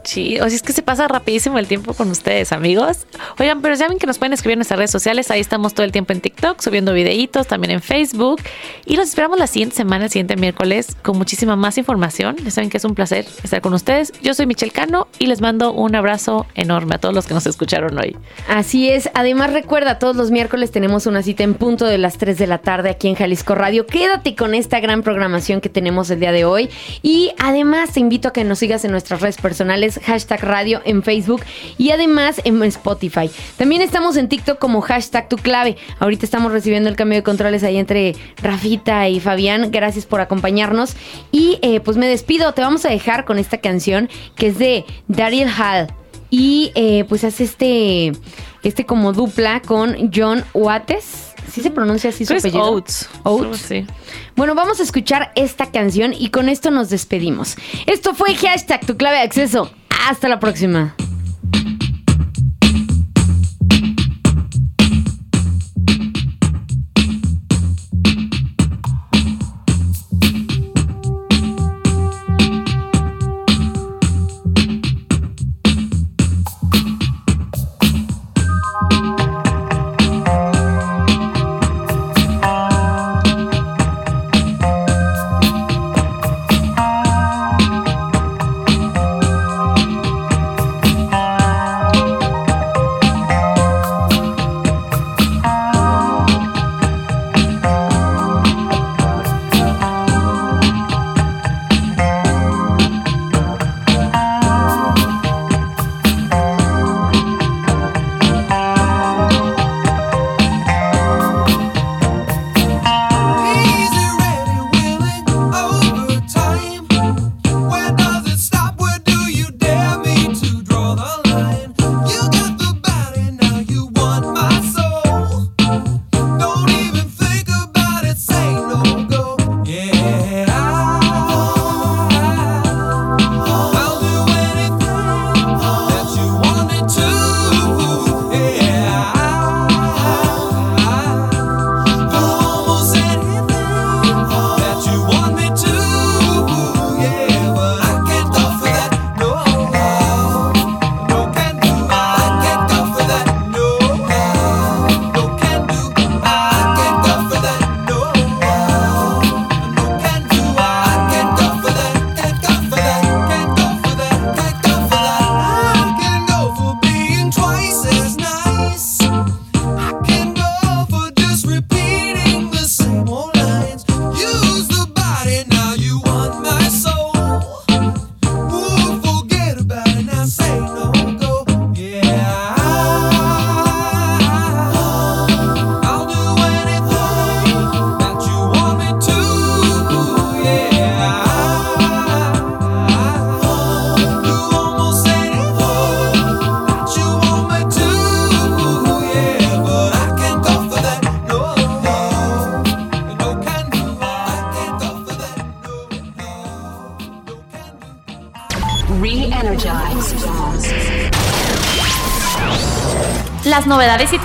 Speaker 4: Sí, o sea, es que se pasa rapidísimo el tiempo con ustedes, amigos. Oigan, pero ya ven que nos pueden escribir en nuestras redes sociales. Ahí estamos todo el tiempo en TikTok, subiendo videitos, también en Facebook. Y los esperamos la siguiente semana, el siguiente miércoles, con muchísima más información. Ya saben que es un placer estar con ustedes. Yo soy Michelle Cano y les mando un abrazo enorme a todos los que nos escucharon hoy.
Speaker 3: Así es. Además, recuerda, todos los miércoles tenemos una cita en punto de las 3 de la tarde aquí en Jalisco Radio. Quédate con esta gran programación que tenemos el día de hoy. Y además te invito a que nos sigas en nuestras redes personales, hashtag radio en Facebook y además en Spotify. También estamos en TikTok como hashtag tu clave. Ahorita estamos recibiendo el cambio de controles ahí entre Rafita y Fabián. Gracias por acompañarnos. Y eh, pues me despido. Te vamos a dejar con esta canción que es de Daryl Hall. Y eh, pues hace este, este como dupla con John Wates. ¿Sí se pronuncia así su apellido?
Speaker 4: Oates.
Speaker 3: Oates.
Speaker 4: Sí.
Speaker 3: Bueno, vamos a escuchar esta canción y con esto nos despedimos. Esto fue hashtag tu clave de acceso. Hasta la próxima.